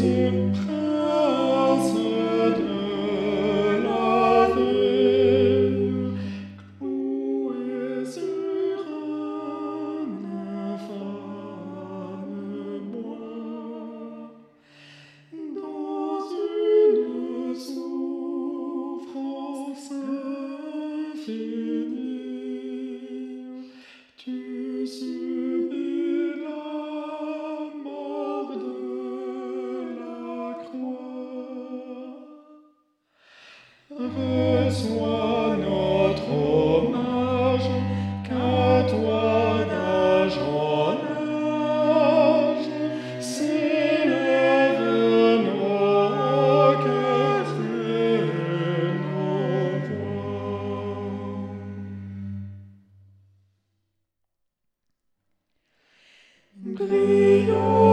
You. Reçois notre hommage, car toi, nage en âge, s'élève nos que tu n'envoies.